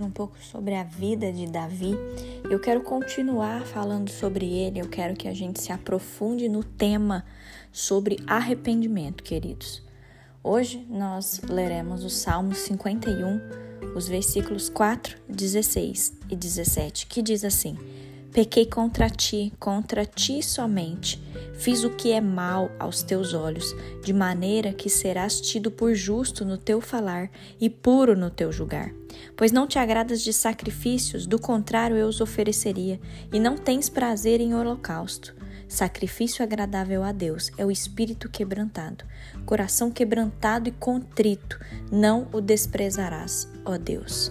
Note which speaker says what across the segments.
Speaker 1: um pouco sobre a vida de Davi. Eu quero continuar falando sobre ele. Eu quero que a gente se aprofunde no tema sobre arrependimento, queridos. Hoje nós leremos o Salmo 51, os versículos 4, 16 e 17, que diz assim: Pequei contra ti, contra ti somente. Fiz o que é mal aos teus olhos, de maneira que serás tido por justo no teu falar e puro no teu julgar. Pois não te agradas de sacrifícios, do contrário eu os ofereceria, e não tens prazer em holocausto. Sacrifício agradável a Deus é o espírito quebrantado, coração quebrantado e contrito, não o desprezarás, ó Deus.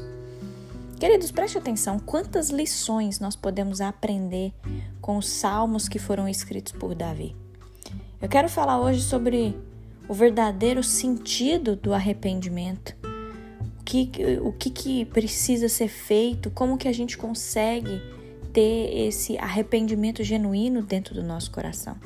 Speaker 1: Queridos, preste atenção quantas lições nós podemos aprender com os salmos que foram escritos por Davi. Eu quero falar hoje sobre o verdadeiro sentido do arrependimento. Que, o que, que precisa ser feito, como que a gente consegue ter esse arrependimento genuíno dentro do nosso coração.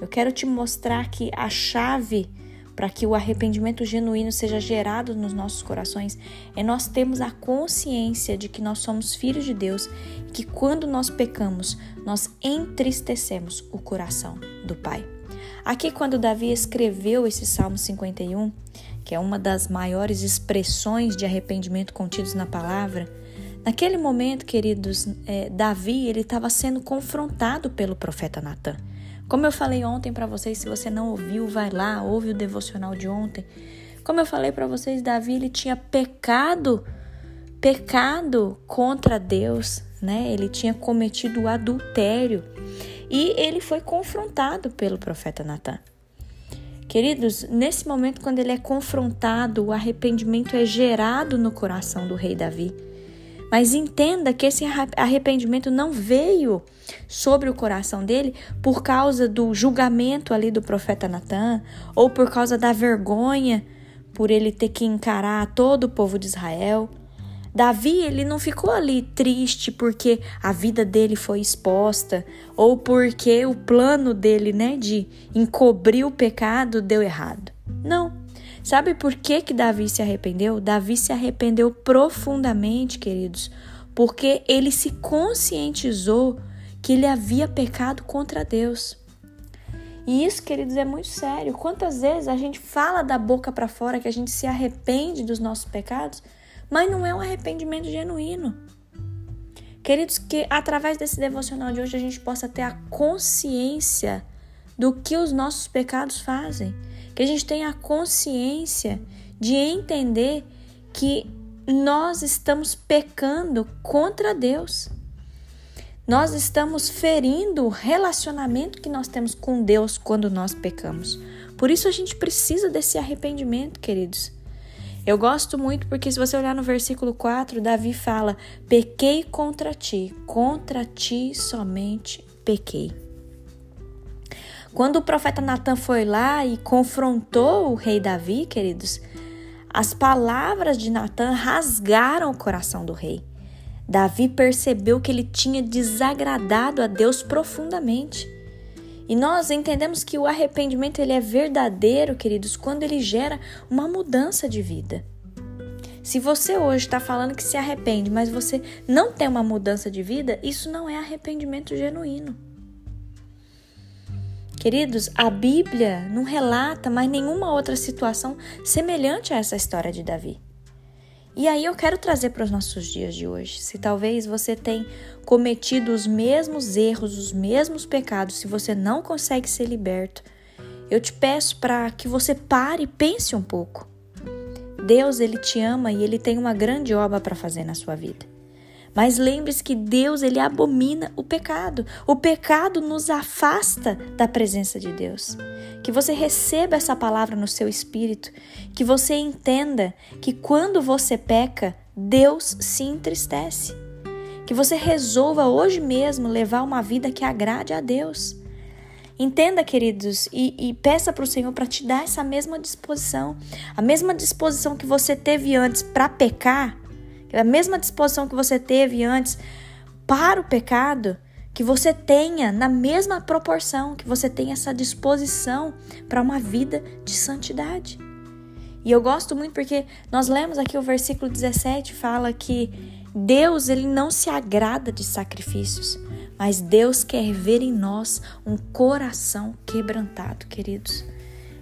Speaker 1: Eu quero te mostrar que a chave para que o arrependimento genuíno seja gerado nos nossos corações é nós termos a consciência de que nós somos filhos de Deus e que quando nós pecamos, nós entristecemos o coração do Pai. Aqui, quando Davi escreveu esse Salmo 51, que é uma das maiores expressões de arrependimento contidos na palavra, Naquele momento, queridos, é, Davi ele estava sendo confrontado pelo profeta Natan. Como eu falei ontem para vocês, se você não ouviu, vai lá, ouve o devocional de ontem. Como eu falei para vocês, Davi ele tinha pecado, pecado contra Deus, né? Ele tinha cometido adultério e ele foi confrontado pelo profeta Natan. Queridos, nesse momento, quando ele é confrontado, o arrependimento é gerado no coração do rei Davi. Mas entenda que esse arrependimento não veio sobre o coração dele por causa do julgamento ali do profeta Natan ou por causa da vergonha por ele ter que encarar todo o povo de Israel. Davi, ele não ficou ali triste porque a vida dele foi exposta ou porque o plano dele, né, de encobrir o pecado deu errado. Não. Sabe por que, que Davi se arrependeu? Davi se arrependeu profundamente, queridos, porque ele se conscientizou que ele havia pecado contra Deus. E isso, queridos, é muito sério. Quantas vezes a gente fala da boca para fora que a gente se arrepende dos nossos pecados, mas não é um arrependimento genuíno. Queridos, que através desse devocional de hoje a gente possa ter a consciência do que os nossos pecados fazem que a gente tenha a consciência de entender que nós estamos pecando contra Deus. Nós estamos ferindo o relacionamento que nós temos com Deus quando nós pecamos. Por isso a gente precisa desse arrependimento, queridos. Eu gosto muito porque se você olhar no versículo 4, Davi fala: "Pequei contra ti, contra ti somente pequei". Quando o profeta Natan foi lá e confrontou o rei Davi, queridos, as palavras de Natan rasgaram o coração do rei. Davi percebeu que ele tinha desagradado a Deus profundamente. E nós entendemos que o arrependimento ele é verdadeiro, queridos, quando ele gera uma mudança de vida. Se você hoje está falando que se arrepende, mas você não tem uma mudança de vida, isso não é arrependimento genuíno. Queridos, a Bíblia não relata mais nenhuma outra situação semelhante a essa história de Davi. E aí eu quero trazer para os nossos dias de hoje. Se talvez você tenha cometido os mesmos erros, os mesmos pecados, se você não consegue ser liberto, eu te peço para que você pare e pense um pouco. Deus, ele te ama e ele tem uma grande obra para fazer na sua vida. Mas lembre-se que Deus ele abomina o pecado. O pecado nos afasta da presença de Deus. Que você receba essa palavra no seu espírito, que você entenda que quando você peca, Deus se entristece. Que você resolva hoje mesmo levar uma vida que agrade a Deus. Entenda, queridos, e, e peça para o Senhor para te dar essa mesma disposição. A mesma disposição que você teve antes para pecar, a mesma disposição que você teve antes para o pecado, que você tenha na mesma proporção, que você tenha essa disposição para uma vida de santidade. E eu gosto muito porque nós lemos aqui o versículo 17 fala que Deus ele não se agrada de sacrifícios, mas Deus quer ver em nós um coração quebrantado, queridos.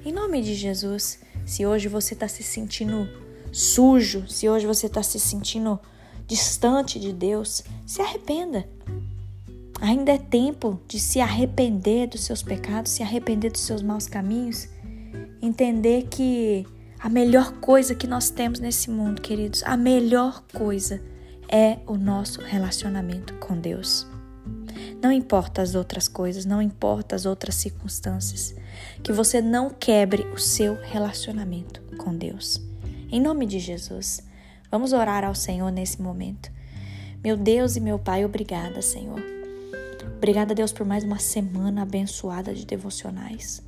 Speaker 1: Em nome de Jesus, se hoje você está se sentindo sujo, se hoje você está se sentindo distante de Deus, se arrependa. Ainda é tempo de se arrepender dos seus pecados, se arrepender dos seus maus caminhos, entender que a melhor coisa que nós temos nesse mundo, queridos, a melhor coisa é o nosso relacionamento com Deus. Não importa as outras coisas, não importa as outras circunstâncias, que você não quebre o seu relacionamento com Deus. Em nome de Jesus, vamos orar ao Senhor nesse momento. Meu Deus e meu Pai, obrigada, Senhor. Obrigada, Deus, por mais uma semana abençoada de devocionais.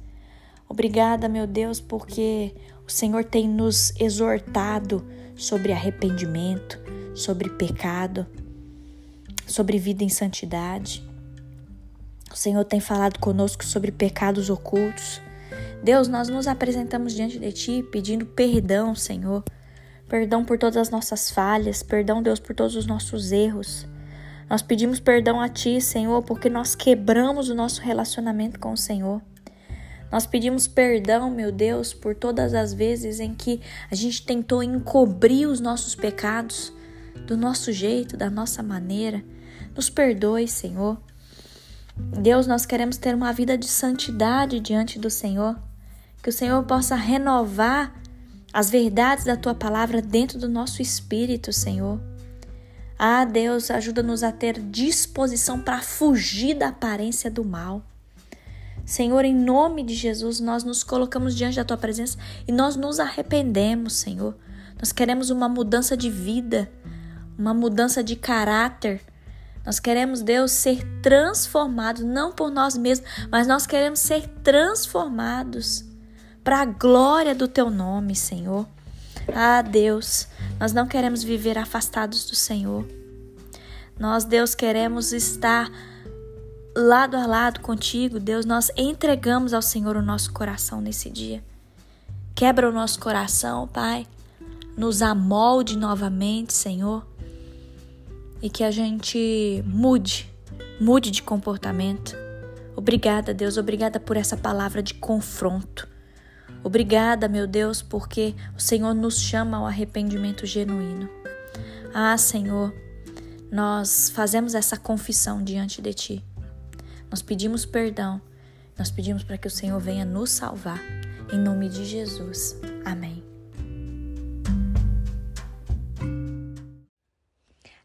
Speaker 1: Obrigada, meu Deus, porque o Senhor tem nos exortado sobre arrependimento, sobre pecado, sobre vida em santidade. O Senhor tem falado conosco sobre pecados ocultos. Deus, nós nos apresentamos diante de Ti pedindo perdão, Senhor. Perdão por todas as nossas falhas, perdão, Deus, por todos os nossos erros. Nós pedimos perdão a Ti, Senhor, porque nós quebramos o nosso relacionamento com o Senhor. Nós pedimos perdão, meu Deus, por todas as vezes em que a gente tentou encobrir os nossos pecados do nosso jeito, da nossa maneira. Nos perdoe, Senhor. Deus, nós queremos ter uma vida de santidade diante do Senhor. Que o Senhor possa renovar as verdades da tua palavra dentro do nosso espírito, Senhor. Ah, Deus, ajuda-nos a ter disposição para fugir da aparência do mal. Senhor, em nome de Jesus, nós nos colocamos diante da tua presença e nós nos arrependemos, Senhor. Nós queremos uma mudança de vida, uma mudança de caráter. Nós queremos, Deus, ser transformados, não por nós mesmos, mas nós queremos ser transformados para a glória do teu nome, Senhor. Ah, Deus, nós não queremos viver afastados do Senhor. Nós, Deus, queremos estar lado a lado contigo, Deus, nós entregamos ao Senhor o nosso coração nesse dia. Quebra o nosso coração, Pai. Nos amolde novamente, Senhor. E que a gente mude, mude de comportamento. Obrigada, Deus, obrigada por essa palavra de confronto. Obrigada, meu Deus, porque o Senhor nos chama ao arrependimento genuíno. Ah, Senhor, nós fazemos essa confissão diante de Ti. Nós pedimos perdão, nós pedimos para que o Senhor venha nos salvar. Em nome de Jesus. Amém.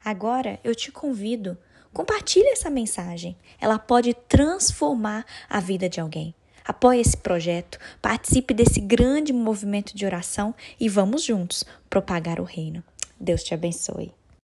Speaker 1: Agora eu te convido, compartilhe essa mensagem. Ela pode transformar a vida de alguém. Apoie esse projeto, participe desse grande movimento de oração e vamos juntos propagar o reino. Deus te abençoe.